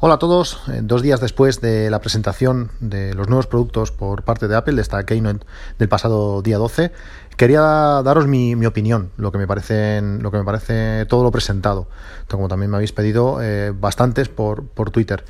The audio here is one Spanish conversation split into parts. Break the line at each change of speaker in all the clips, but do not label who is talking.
Hola a todos, eh, dos días después de la presentación de los nuevos productos por parte de Apple, de esta keynote del pasado día 12, quería daros mi, opinión, lo que me parece, lo que me parece todo lo presentado, como también me habéis pedido eh, bastantes por, por Twitter.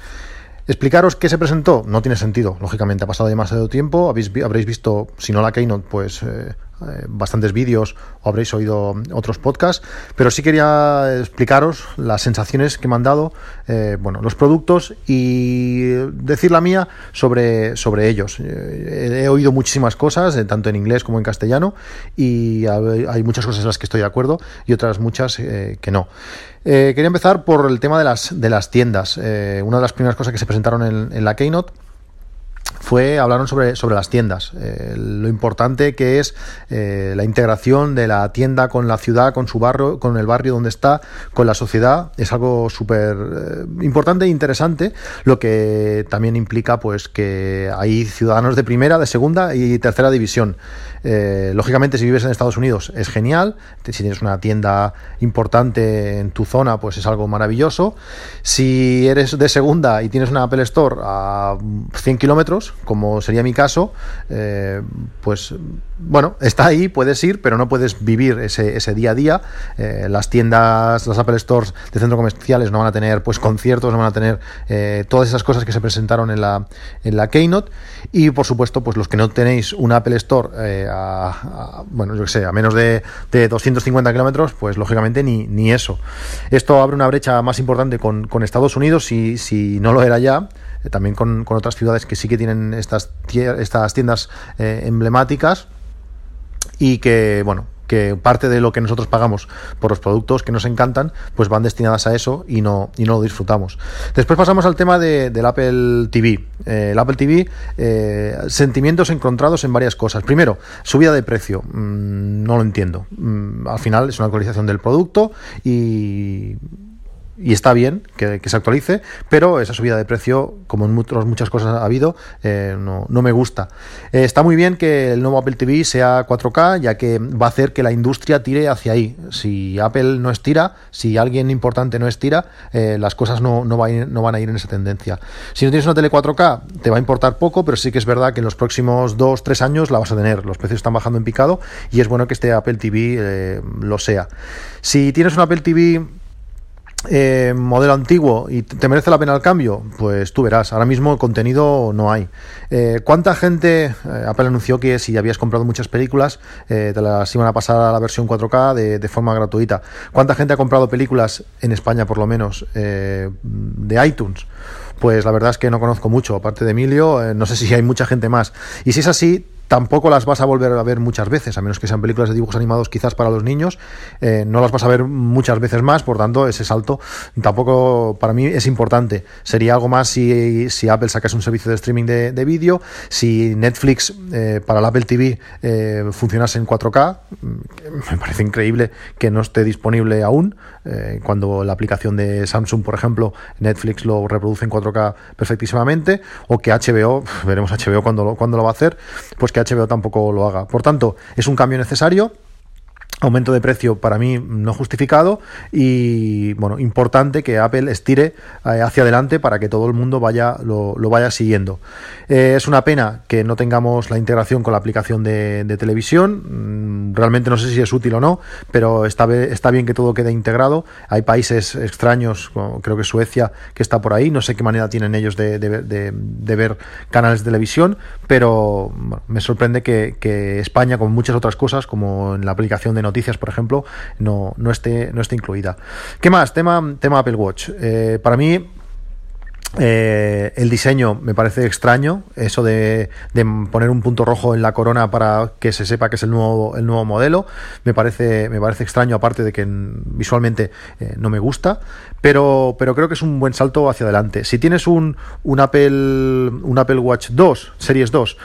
Explicaros qué se presentó no tiene sentido, lógicamente ha pasado demasiado tiempo, habéis, habréis visto, si no la Keynote, pues eh, eh, bastantes vídeos o habréis oído otros podcasts, pero sí quería explicaros las sensaciones que me han dado, eh, bueno, los productos y decir la mía sobre, sobre ellos. Eh, he oído muchísimas cosas, tanto en inglés como en castellano, y hay muchas cosas en las que estoy de acuerdo y otras muchas que no. quería empezar por el tema de las, de las tiendas. una de las primeras cosas que se presentaron en, en la Keynote fue hablaron sobre, sobre las tiendas, eh, lo importante que es eh, la integración de la tienda con la ciudad, con su barrio, con el barrio donde está, con la sociedad, es algo súper eh, importante e interesante, lo que también implica pues que hay ciudadanos de primera, de segunda y tercera división. lógicamente, si vives en Estados Unidos es genial, si tienes una tienda importante en tu zona, pues es algo maravilloso. Si eres de segunda y tienes una Apple Store a 100 kilómetros, como sería mi caso, eh, pues bueno, está ahí, puedes ir, pero no puedes vivir ese, día a día. Eh, las tiendas, las Apple Stores de centros comerciales no van a tener pues conciertos, no van a tener eh, todas esas cosas que se presentaron en la, en la Keynote. Y por supuesto, pues los que no tenéis una Apple Store a, bueno, yo que sé, a menos de, 250 kilómetros, pues lógicamente ni, ni eso. Esto abre una brecha más importante con, con Estados Unidos, si, si no lo era ya. Eh, también con, otras ciudades que sí que tienen estas, estas tiendas eh, emblemáticas y que, bueno, que parte de lo que nosotros pagamos por los productos que nos encantan, pues van destinadas a eso y no, y no lo disfrutamos. Después pasamos al tema de, del Apple TV. Eh, el Apple TV, sentimientos encontrados en varias cosas. Primero, subida de precio. Mm, no lo entiendo. Mm, al final es una actualización del producto y y está bien que, se actualice, pero esa subida de precio, como en muchas cosas ha habido, eh, no, me gusta. Eh, está muy bien que el nuevo Apple TV sea 4K, ya que va a hacer que la industria tire hacia ahí. Si Apple no estira, si alguien importante no estira, eh, las cosas no, no, no, van a ir en esa tendencia. Si no tienes una tele 4K, te va a importar poco, pero sí que es verdad que en los próximos 2-3 años la vas a tener. Los precios están bajando en picado y es bueno que este Apple TV lo sea. Si tienes un Apple TV eh, modelo antiguo y te merece la pena el cambio, pues tú verás. Ahora mismo contenido no hay. Eh, ¿Cuánta gente? Eh, Apple anunció que si habías comprado muchas películas, te las iban a pasar a la versión 4K de, forma gratuita. ¿Cuánta gente ha comprado películas en España, por lo menos, de iTunes? Pues la verdad es que no conozco mucho, aparte de Emilio, no sé si hay mucha gente más. Y si es así, tampoco las vas a volver a ver muchas veces, a menos que sean películas de dibujos animados quizás para los niños, eh, no las vas a ver muchas veces más, por tanto ese salto tampoco para mí es importante. Sería algo más si, Apple sacase un servicio de streaming de, de vídeo, si Netflix eh, para el Apple TV eh, funcionase en 4K, mm, me parece increíble que no esté disponible aún, cuando la aplicación de Samsung, por ejemplo, Netflix lo reproduce en 4K perfectísimamente, o que HBO, veremos HBO cuando cuándo lo va a hacer, pues que HBO tampoco lo haga. Por tanto, es un cambio necesario aumento de precio para mí no justificado y bueno importante que Apple estire eh, hacia adelante para que todo el mundo vaya lo, vaya siguiendo. Eh, es una pena que no tengamos la integración con la aplicación de, televisión. Mm, realmente no sé si es útil o no pero está, está bien que todo quede integrado. Hay países extraños creo que Suecia que está por ahí. No sé qué manera tienen ellos de, ver canales de televisión pero me sorprende que, que España con muchas otras cosas como en la aplicación de noticias, por ejemplo, no, no, esté, no esté incluida. ¿Qué más? Tema, tema Apple Watch. Eh, para mí Eh, el diseño me parece extraño, eso de, poner un punto rojo en la corona para que se sepa que es el nuevo, el nuevo modelo, me parece, me parece extraño, aparte de que visualmente eh, no me gusta, pero, pero creo que es un buen salto hacia adelante. Si tienes un, un, Apple, un Apple Watch 2, Series 2,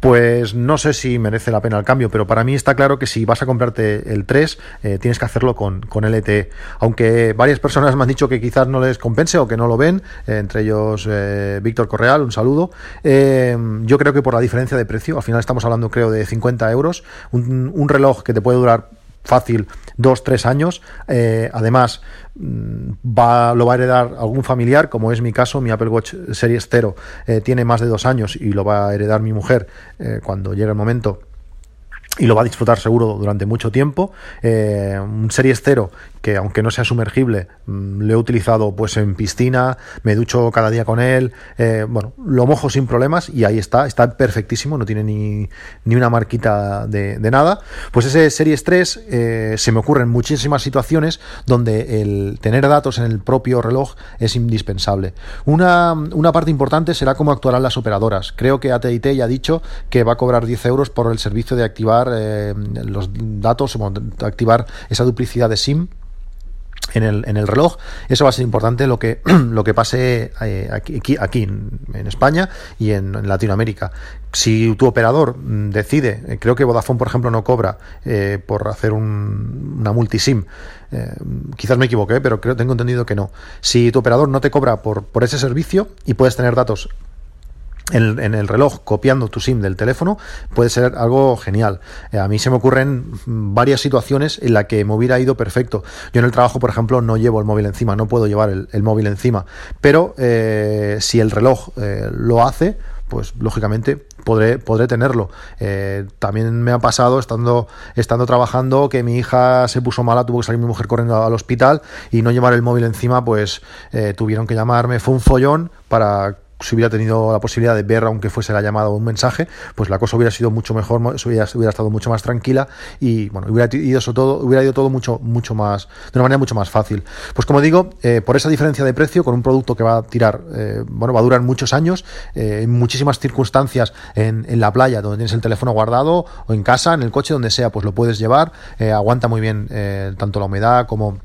pues no sé si merece la pena el cambio, pero para mí está claro que si vas a comprarte el 3, eh, tienes que hacerlo con, con LTE. Aunque varias personas me han dicho que quizás no les compense o que no lo ven, entre ellos eh, Víctor Correal, un saludo. Eh, yo creo que por la diferencia de precio, al final estamos hablando creo de 50 euros, un, reloj que te puede durar fácil dos, tres años. Eh, además, mm, va, lo va a heredar algún familiar, como es mi caso, mi Apple Watch Series 0 tiene más de dos años y lo va a heredar mi mujer cuando llegue el momento y lo va a disfrutar seguro durante mucho tiempo. un Series 0 que aunque no sea sumergible, mm, lo he utilizado pues en piscina, me ducho cada día con él, eh, bueno, lo mojo sin problemas y ahí está, está perfectísimo, no tiene ni, ni una marquita de, nada. Pues ese Series 3 eh, se me ocurren muchísimas situaciones donde el tener datos en el propio reloj es indispensable. Una, una parte importante será cómo actuarán las operadoras. Creo que AT&T ya ha dicho que va a cobrar 10 euros por el servicio de activar eh, los datos, activar esa duplicidad de SIM en el, en el reloj. Eso va a ser importante lo que, lo que pase eh, aquí, aquí, en España y en, Latinoamérica. Si tu operador mm, decide, eh, creo que Vodafone, por ejemplo, no cobra eh, por hacer un, una multisim, quizás me equivoqué, pero creo, tengo entendido que no. Si tu operador no te cobra por, por ese servicio y puedes tener datos en, el reloj copiando tu SIM del teléfono puede ser algo genial. Eh, a mí se me ocurren varias situaciones en las que me hubiera ido perfecto. Yo en el trabajo, por ejemplo, no llevo el móvil encima, no puedo llevar el, móvil encima, pero eh, si el reloj eh, lo hace, pues lógicamente podré, podré tenerlo. también me ha pasado estando, estando trabajando que mi hija se puso mala, tuvo que salir mi mujer corriendo al hospital y no llevar el móvil encima, pues tuvieron que llamarme, fue un follón para si hubiera tenido la posibilidad de ver, aunque fuese la llamada o un mensaje, pues la cosa hubiera sido mucho mejor, hubiera, hubiera estado mucho más tranquila y bueno, hubiera ido todo, hubiera ido todo mucho, mucho más, de una manera mucho más fácil. Pues como digo, eh, por esa diferencia de precio, con un producto que va a tirar, eh, bueno, va a durar muchos años, eh, en muchísimas circunstancias en, en, la playa, donde tienes el teléfono guardado, o en casa, en el coche, donde sea, pues lo puedes llevar, aguanta muy bien tanto la humedad como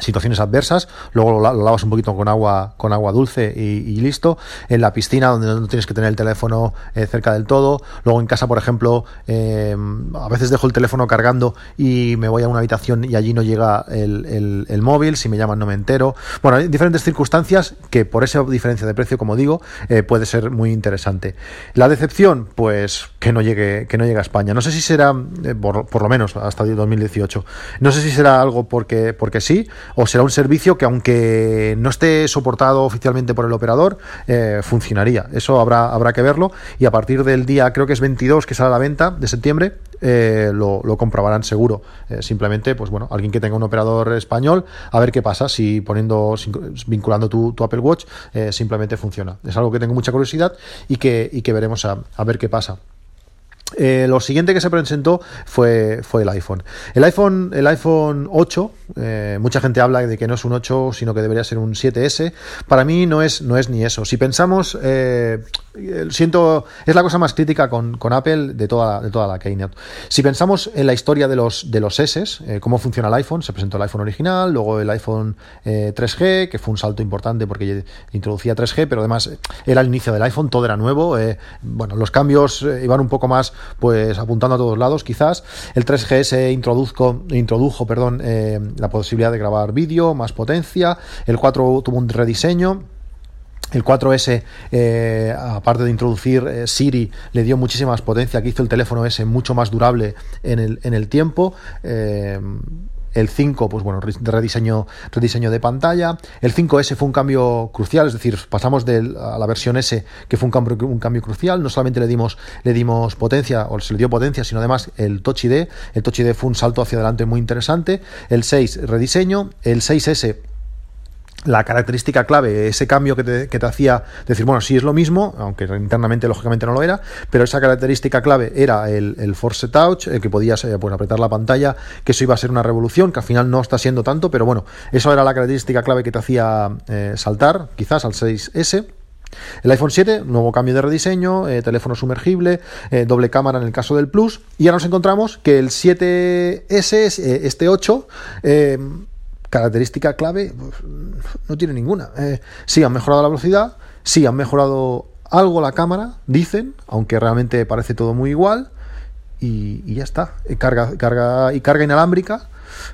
situaciones adversas, luego lo, lavas un poquito con agua, con agua dulce y, listo. En la piscina, donde no tienes que tener el teléfono eh, cerca del todo. Luego en casa, por ejemplo, eh, a veces dejo el teléfono cargando y me voy a una habitación y allí no llega el, el, móvil, si me llaman no me entero. Bueno, hay diferentes circunstancias que por esa diferencia de precio, como digo, eh, puede ser muy interesante. La decepción, pues que no llegue, que no llegue a España. No sé si será, por, por, lo menos hasta el 2018, no sé si será algo porque, porque sí, o será un servicio que aunque no esté soportado oficialmente por el operador, eh, funcionaría. Eso habrá, habrá que verlo y a partir del día, creo que es 22 que sale a la venta de septiembre, eh, lo, comprobarán seguro. Eh, simplemente, pues bueno, alguien que tenga un operador español, a ver qué pasa si poniendo, vinculando tu, Apple Watch, simplemente funciona. Es algo que tengo mucha curiosidad y que, y que veremos a ver qué pasa. Eh, lo siguiente que se presentó fue, fue el iPhone. El iPhone, el iPhone 8, eh, mucha gente habla de que no es un 8, sino que debería ser un 7S. Para mí no es, no es ni eso. Si pensamos, eh, siento, es la cosa más crítica con, Apple de toda, de toda la Keynote. Si pensamos en la historia de los, de los S, cómo funciona el iPhone, se presentó el iPhone original, luego el iPhone 3G, que fue un salto importante porque introducía 3G, pero además era el inicio del iPhone, todo era nuevo. bueno, los cambios iban un poco más pues apuntando a todos lados quizás. El 3GS introduzco, introdujo perdón, eh, la posibilidad de grabar vídeo, más potencia. El 4 tuvo un rediseño. El 4S, eh, aparte de introducir eh, Siri, le dio muchísima más potencia, que hizo el teléfono S mucho más durable en el, tiempo. El 5, pues bueno, rediseño, rediseño de pantalla. El 5S fue un cambio crucial, es decir, pasamos de, a la versión S, que fue un cambio, un cambio crucial. No solamente le dimos, le dimos potencia, o se le dio potencia, sino además el Touch ID. El Touch ID fue un salto hacia adelante muy interesante. El 6, rediseño. El 6S la característica clave, ese cambio que te, que te, hacía decir, bueno, sí es lo mismo, aunque internamente lógicamente no lo era, pero esa característica clave era el, el Force Touch, que podías eh, pues, apretar la pantalla, que eso iba a ser una revolución, que al final no está siendo tanto, pero bueno, eso era la característica clave que te hacía eh, saltar, quizás al 6S. El iPhone 7, nuevo cambio de rediseño, eh, teléfono sumergible, doble cámara en el caso del Plus. Y ahora nos encontramos que el 7S, eh, este 8, característica clave, no tiene ninguna. sí, han mejorado la velocidad, sí, han mejorado algo la cámara, dicen, aunque realmente parece todo muy igual. Y, ya está. Carga, carga, y carga inalámbrica.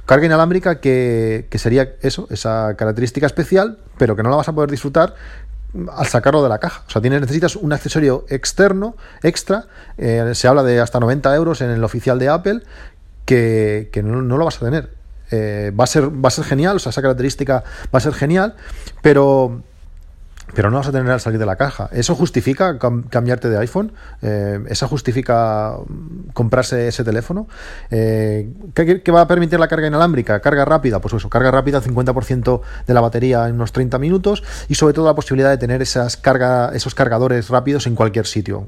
Carga inalámbrica que, que sería eso, esa característica especial, pero que no la vas a poder disfrutar al sacarlo de la caja. O sea, tienes, necesitas un accesorio externo, extra. Eh, se habla de hasta 90 euros en el oficial de Apple, que, no, lo vas a tener. Eh, va, a ser, va a ser genial, o sea, esa característica va a ser genial, pero pero no vas a tener al salir de la caja. ¿Eso justifica cambiarte de iPhone? Eh, ¿Eso justifica comprarse ese teléfono? Eh, ¿qué, va a permitir la carga inalámbrica? ¿Carga rápida? Pues eso, carga rápida, 50% de la batería en unos 30 minutos y sobre todo la posibilidad de tener esas carga, esos cargadores rápidos en cualquier sitio.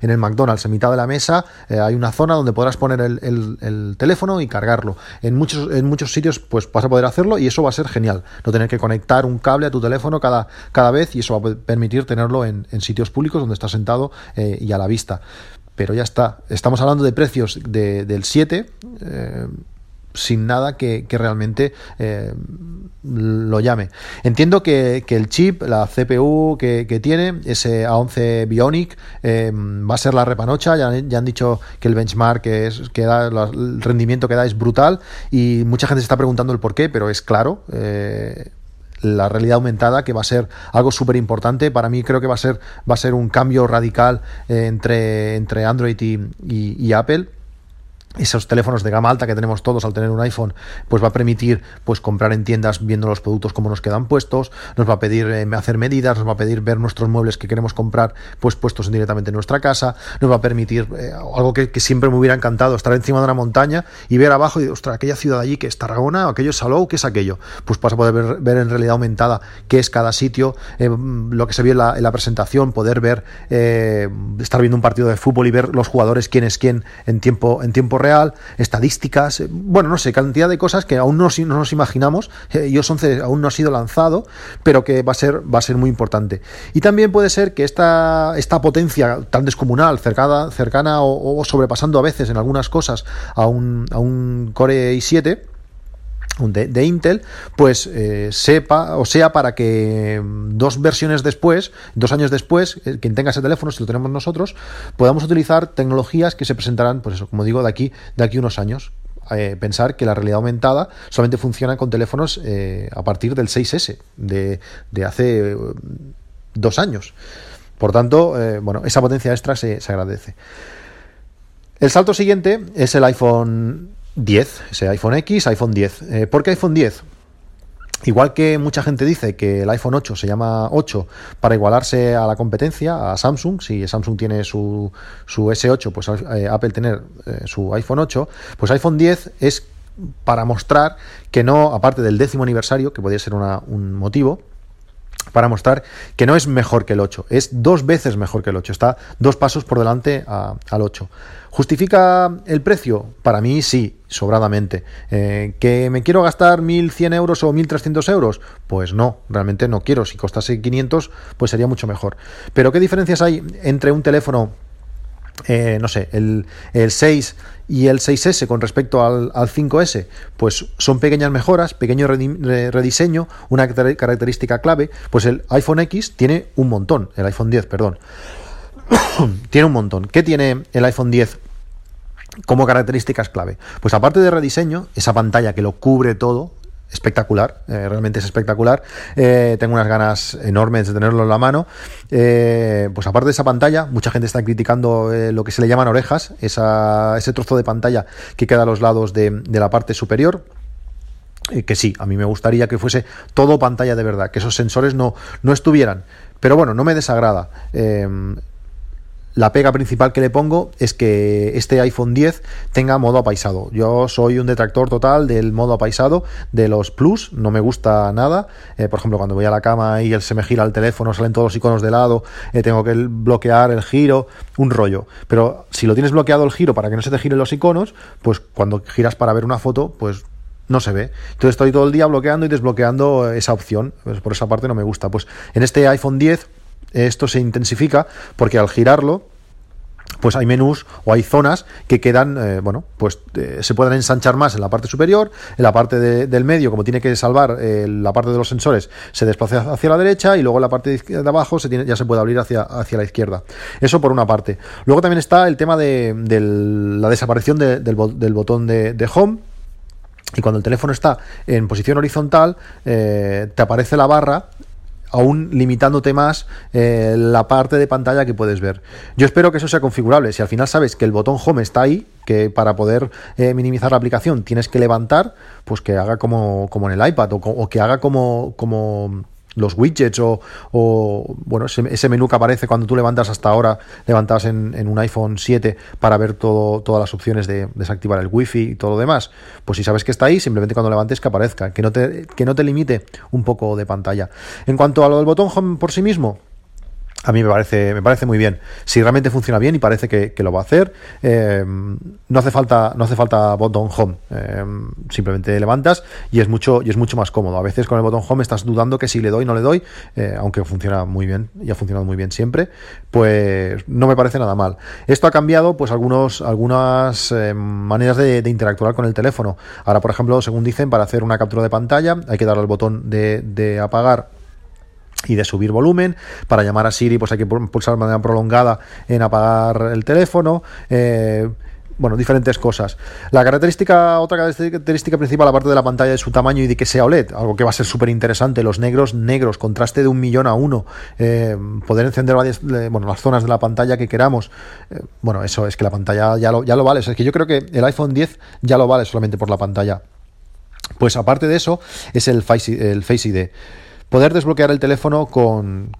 En el McDonald's, en mitad de la mesa, eh, hay una zona donde podrás poner el, el, teléfono y cargarlo. En muchos, en muchos sitios pues vas a poder hacerlo y eso va a ser genial. No tener que conectar un cable a tu teléfono cada, cada vez y eso va a permitir tenerlo en, sitios públicos donde está sentado eh, y a la vista. Pero ya está. Estamos hablando de precios del 7 eh, sin nada que, realmente eh, lo llame. Entiendo que, el chip, la CPU que, tiene, ese A11 Bionic, va a ser la repanocha. Ya, ya, han dicho que el benchmark es, que da, el rendimiento que da es brutal y mucha gente se está preguntando el por qué, pero es claro la realidad aumentada, que va a ser algo súper importante. Para mí creo que va a ser, va a ser un cambio radical eh, entre, entre Android y Apple esos teléfonos de gama alta que tenemos todos al tener un iPhone, pues va a permitir pues comprar en tiendas viendo los productos como nos quedan puestos, nos va a pedir eh, hacer medidas, nos va a pedir ver nuestros muebles que queremos comprar pues puestos directamente en nuestra casa, nos va a permitir eh, algo que, siempre me hubiera encantado, estar encima de una montaña y ver abajo y ostras, aquella ciudad allí que es Tarragona, aquello es Salou, ¿qué es aquello? Pues vas a poder ver, en realidad aumentada qué es cada sitio, eh, lo que se vio en la, presentación, poder ver, estar viendo un partido de fútbol y ver los jugadores quién es quién en tiempo, en tiempo real, estadísticas, eh, bueno, no sé, cantidad de cosas que aún no, nos imaginamos. Eh, iOS 11 aún no ha sido lanzado, pero que va a ser, va a ser muy importante. Y también puede ser que esta, esta potencia tan descomunal, cercana, cercana o, sobrepasando a veces en algunas cosas a un, a un Core i7, de, de, Intel, pues eh, sepa o sea para que dos versiones después, dos años después, eh, quien tenga ese teléfono, si lo tenemos nosotros, podamos utilizar tecnologías que se presentarán, pues eso, como digo, de aquí, de aquí unos años. Eh, pensar que la realidad aumentada solamente funciona con teléfonos a partir del 6S de, de hace dos años. Por tanto, bueno, esa potencia extra se, se agradece. El salto siguiente es el iPhone 10, ese iPhone X, iPhone 10. Eh, ¿Por qué iPhone 10? Igual que mucha gente dice que el iPhone 8 se llama 8 para igualarse a la competencia, a Samsung, si Samsung tiene su, su S8, pues eh, Apple tener eh, su iPhone 8, pues iPhone 10 es para mostrar que no, aparte del décimo aniversario, que podría ser un motivo, para mostrar que no es mejor que el 8, es dos veces mejor que el 8, está dos pasos por delante al 8. ¿Justifica el precio? Para mí sí, sobradamente. Eh, ¿Que me quiero gastar 1.100 euros o 1.300 euros? Pues no, realmente no quiero. Si costase 500, pues sería mucho mejor. Pero ¿qué diferencias hay entre un teléfono eh, no sé, el, 6 y el 6S con respecto al, 5S, pues son pequeñas mejoras, pequeño rediseño, una característica clave, pues el iPhone X tiene un montón, el iPhone 10, perdón, tiene un montón. ¿Qué tiene el iPhone 10 como características clave? Pues aparte de rediseño, esa pantalla que lo cubre todo, espectacular, eh, realmente es espectacular. Eh, tengo unas ganas enormes de tenerlo en la mano. Eh, pues aparte de esa pantalla, mucha gente está criticando lo que se le llaman orejas, ese trozo de pantalla que queda a los lados de, la parte superior que sí, a mí me gustaría que fuese todo pantalla de verdad, que esos sensores no, no estuvieran. Pero bueno, no me desagrada la pega principal que le pongo es que este iPhone 10 tenga modo apaisado. Yo soy un detractor total del modo apaisado de los Plus, no me gusta nada. Eh, por ejemplo, cuando voy a la cama y él se me gira el teléfono, salen todos los iconos de lado, eh, tengo que bloquear el giro, un rollo. Pero si lo tienes bloqueado el giro para que no se te giren los iconos, pues cuando giras para ver una foto, pues no se ve. Entonces estoy todo el día bloqueando y desbloqueando esa opción. Pues por esa parte no me gusta. Pues en este iPhone 10 esto se intensifica porque al girarlo pues hay menús o hay zonas que quedan, eh, bueno, pues eh, se pueden ensanchar más en la parte superior, en la parte del medio, como tiene que salvar eh, la parte de los sensores, se desplaza hacia la derecha y luego la parte de abajo se tiene, ya se puede abrir hacia, hacia la izquierda. Eso por una parte. Luego también está el tema de, la desaparición del, botón de home. Y cuando el teléfono está en posición horizontal, te aparece la barra aún limitándote más eh, la parte de pantalla que puedes ver. Yo espero que eso sea configurable. Si al final sabes que el botón Home está ahí, que para poder eh, minimizar la aplicación tienes que levantar, pues que haga como, como en el iPad o, o que haga como, como los widgets o, bueno, ese, menú que aparece cuando tú levantas hasta ahora, levantas en, un iPhone 7 para ver todo, todas las opciones de desactivar el wifi y todo lo demás, pues si sabes que está ahí, simplemente cuando levantes que aparezca, que no te, que no te limite un poco de pantalla. En cuanto a lo del botón home por sí mismo, a mí me parece, me parece muy bien. Si realmente funciona bien y parece que, lo va a hacer, eh, no hace falta, botón home. Eh, simplemente levantas y es mucho, y es mucho más cómodo. A veces con el botón home estás dudando que si le doy, no le doy, eh, aunque funciona muy bien y ha funcionado muy bien siempre, pues no me parece nada mal. Esto ha cambiado, pues algunos, algunas maneras de, interactuar con el teléfono. Ahora, por ejemplo, según dicen, para hacer una captura de pantalla hay que darle al botón de apagar y de subir volumen. Para llamar a Siri, pues hay que pulsar de manera prolongada en apagar el teléfono. Eh, bueno, diferentes cosas. La característica, otra característica principal, aparte de la pantalla, de su tamaño y de que sea OLED, algo que va a ser súper interesante. Los negros, negros, contraste de un millón a uno. Eh, poder encender varias, bueno, las zonas de la pantalla que queramos. Eh, bueno, eso es que la pantalla ya lo, ya lo vale. es que yo creo que el iPhone 10 ya lo vale solamente por la pantalla. Pues aparte de eso, es el Face, el Face ID poder desbloquear el teléfono con,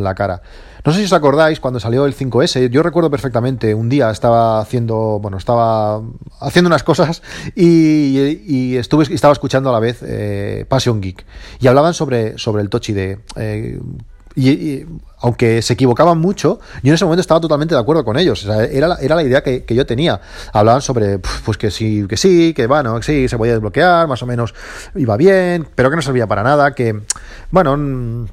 la cara. No sé si os acordáis cuando salió el 5S, yo recuerdo perfectamente, un día estaba haciendo, bueno, estaba haciendo unas cosas y, estuve, estaba escuchando a la vez eh, Passion Geek y hablaban sobre, sobre el Touch ID. Eh, y, aunque se equivocaban mucho, yo en ese momento estaba totalmente de acuerdo con ellos. era, la, era la idea que, yo tenía. Hablaban sobre, pues que sí, que sí, que bueno, que sí, se podía desbloquear, más o menos iba bien, pero que no servía para nada, que, bueno,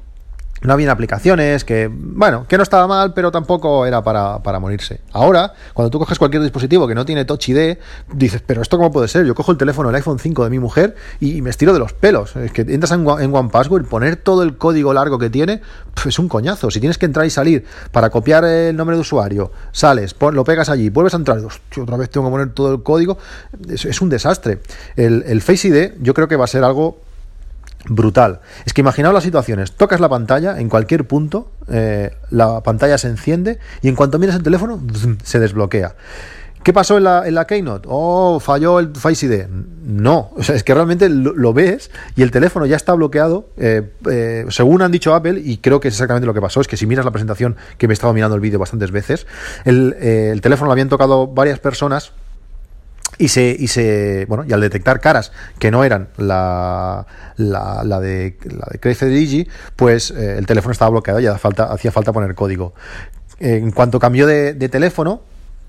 no había aplicaciones, que, bueno, que no estaba mal, pero tampoco era para, para, morirse. Ahora, cuando tú coges cualquier dispositivo que no tiene Touch ID, dices, pero ¿esto cómo puede ser? Yo cojo el teléfono, el iPhone 5 de mi mujer y, me estiro de los pelos. Es que entras en, en One Password, poner todo el código largo que tiene, es un coñazo. Si tienes que entrar y salir para copiar el nombre de usuario, sales, lo pegas allí, vuelves a entrar, otra vez tengo que poner todo el código, es, es un desastre. El, el Face ID yo creo que va a ser algo brutal. Es que imaginaos las situaciones, tocas la pantalla en cualquier punto, eh, la pantalla se enciende y en cuanto miras el teléfono se desbloquea. ¿Qué pasó en la, en la Keynote? Oh, falló el Face ID. No, es que realmente lo, ves y el teléfono ya está bloqueado, eh, eh, según han dicho Apple, y creo que es exactamente lo que pasó, es que si miras la presentación, que me he estado mirando el vídeo bastantes veces, el, el teléfono lo habían tocado varias personas y se, y se bueno y al detectar caras que no eran la, la, la de la de Craig pues eh, el teléfono estaba bloqueado y hacía falta, poner código en cuanto cambió de, teléfono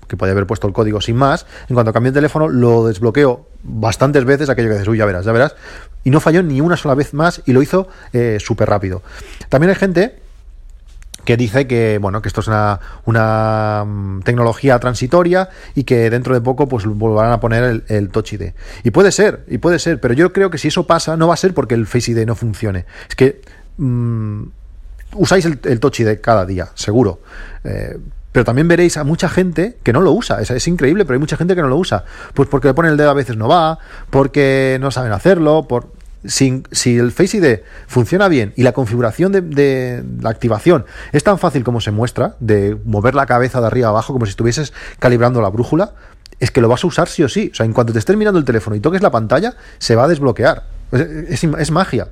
que podía haber puesto el código sin más, en cuanto cambió de teléfono lo desbloqueó bastantes veces, aquello que dices, uy, ya verás, ya verás, y no falló ni una sola vez más y lo hizo eh, súper rápido. También hay gente que dice que bueno que esto es una, una mm, tecnología transitoria y que dentro de poco pues volverán a poner el, el, Touch ID. Y puede ser, y puede ser, pero yo creo que si eso pasa no va a ser porque el Face ID no funcione. Es que mm, usáis el, el, Touch ID cada día, seguro. Eh, pero también veréis a mucha gente que no lo usa. Es, es, increíble, pero hay mucha gente que no lo usa. Pues porque le ponen el dedo a veces no va, porque no saben hacerlo, por si, el Face ID funciona bien y la configuración de, la activación es tan fácil como se muestra, de mover la cabeza de arriba a abajo como si estuvieses calibrando la brújula, es que lo vas a usar sí o sí. O sea, en cuanto te estés mirando el teléfono y toques la pantalla, se va a desbloquear. Es, magia.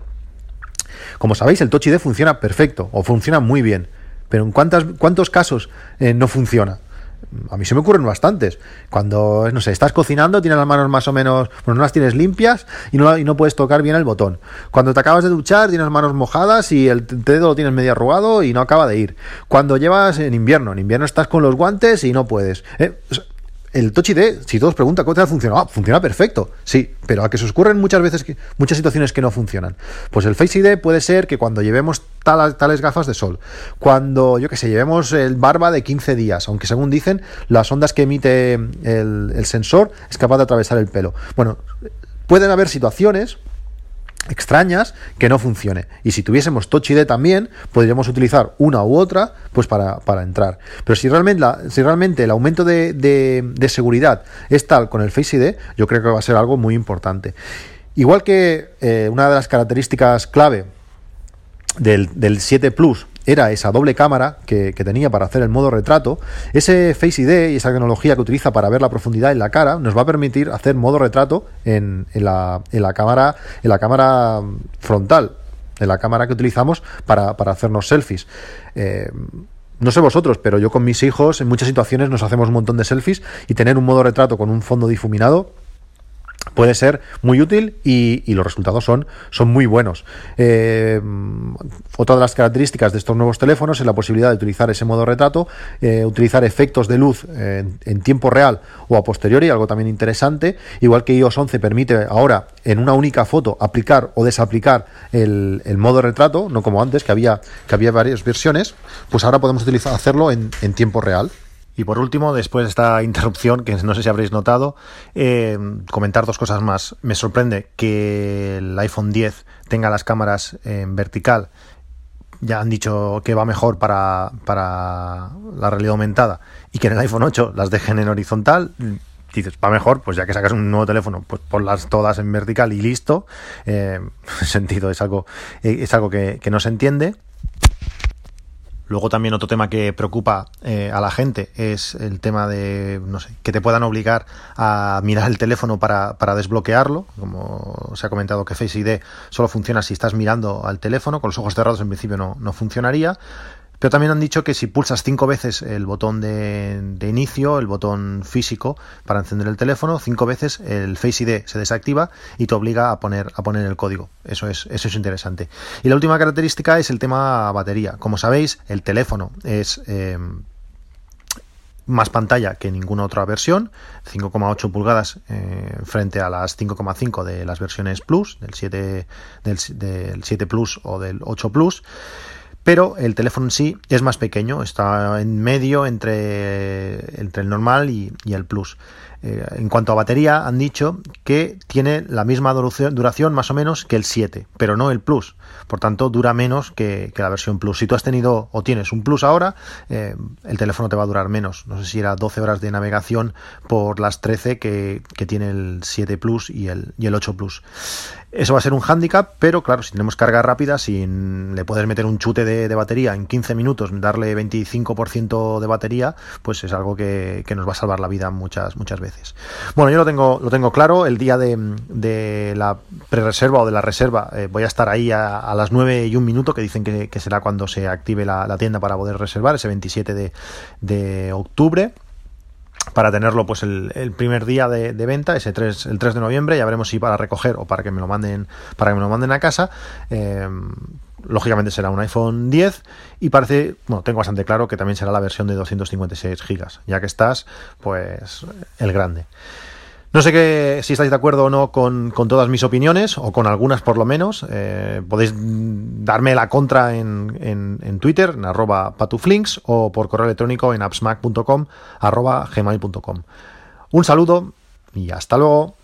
Como sabéis, el Touch ID funciona perfecto o funciona muy bien. pero ¿en cuántos casos eh, no funciona? A mí se me ocurren bastantes. Cuando, no sé, estás cocinando, tienes las manos más o menos, bueno, no las tienes limpias y no, y no puedes tocar bien el botón. Cuando te acabas de duchar, tienes las manos mojadas y el dedo lo tienes medio arrugado y no acaba de ir. Cuando llevas en invierno, en invierno estás con los guantes y no puedes. ¿eh? El Touch si todos preguntan cómo te ha funcionado, ah, funciona perfecto, sí, pero a que se os ocurren muchas veces muchas situaciones que no funcionan. Pues el Face ID puede ser que cuando llevemos tales gafas de sol, cuando, yo que sé, llevemos el barba de 15 días, aunque según dicen, las ondas que emite el, el sensor es capaz de atravesar el pelo. Bueno, pueden haber situaciones extrañas que no funcione. Y si tuviésemos Touch ID también, podríamos utilizar una u otra pues para, entrar. Pero si realmente, si realmente el aumento de, de, seguridad es tal con el Face ID, yo creo que va a ser algo muy importante. Igual que eh, una de las características clave del, del 7 Plus era esa doble cámara que, tenía para hacer el modo retrato, ese Face ID y esa tecnología que utiliza para ver la profundidad en la cara nos va a permitir hacer modo retrato en, la, cámara, en la cámara frontal, en la cámara que utilizamos para, hacernos selfies. Eh, no sé vosotros, pero yo con mis hijos en muchas situaciones nos hacemos un montón de selfies y tener un modo retrato con un fondo difuminado puede ser muy útil y, los resultados son, son muy buenos. Eh, otra de las características de estos nuevos teléfonos es la posibilidad de utilizar ese modo retrato, eh, utilizar efectos de luz en, tiempo real o a posteriori, algo también interesante, igual que iOS 11 permite ahora en una única foto aplicar o desaplicar el, modo retrato, no como antes que había, que había varias versiones, pues ahora podemos utilizar, hacerlo en tiempo real. Y por último, después de esta interrupción, que no sé si habréis notado, eh, comentar dos cosas más. Me sorprende que el iPhone 10 tenga las cámaras en vertical. Ya han dicho que va mejor para, la realidad aumentada y que en el iPhone 8 las dejen en horizontal dices, va mejor, pues ya que sacas un nuevo teléfono, pues ponlas todas en vertical y listo. Eh, sentido es algo, es algo que, que no se entiende. Luego también otro tema que preocupa eh, a la gente es el tema de, no sé, que te puedan obligar a mirar el teléfono para, para desbloquearlo. Como se ha comentado que Face ID solo funciona si estás mirando al teléfono, con los ojos cerrados en principio no, no funcionaría. Pero también han dicho que si pulsas cinco veces el botón de, inicio, el botón físico para encender el teléfono, cinco veces el Face ID se desactiva y te obliga a poner, a poner el código. Eso es, eso es interesante. Y la última característica es el tema batería. Como sabéis, el teléfono es eh, más pantalla que ninguna otra versión, 5,8 pulgadas eh, frente a las 5,5 de las versiones Plus, del 7, del, del 7 Plus o del 8 Plus pero el teléfono en sí es más pequeño, está en medio entre, entre el normal y, el Plus. Eh, en cuanto a batería, han dicho que tiene la misma duración, más o menos que el 7, pero no el Plus. Por tanto, dura menos que, la versión Plus. Si tú has tenido o tienes un Plus ahora, eh, el teléfono te va a durar menos. No sé si era 12 horas de navegación por las 13 que, tiene el 7 Plus y el, y el 8 Plus. Eso va a ser un hándicap, pero claro, si tenemos carga rápida, si le puedes meter un chute de, batería en 15 minutos, darle 25% de batería, pues es algo que, nos va a salvar la vida muchas, muchas veces. Bueno, yo lo tengo, lo tengo claro, el día de, la pre-reserva o de la reserva eh, voy a estar ahí a, las 9 y un minuto, que dicen que, será cuando se active la, tienda para poder reservar, ese 27 de, de octubre para tenerlo pues el, primer día de, venta, ese 3, el 3 de noviembre, ya veremos si para recoger o para que me lo manden, para que me lo manden a casa. Em, lógicamente será un iPhone 10 y parece, bueno, tengo bastante claro que también será la versión de 256 gigas, ya que estás, pues el grande. No sé que, si estáis de acuerdo o no con, todas mis opiniones, o con algunas por lo menos. Eh, podéis darme la contra en, en, Twitter, en arroba patuflinks, o por correo electrónico en appsmac.com, arroba gmail.com. Un saludo y hasta luego.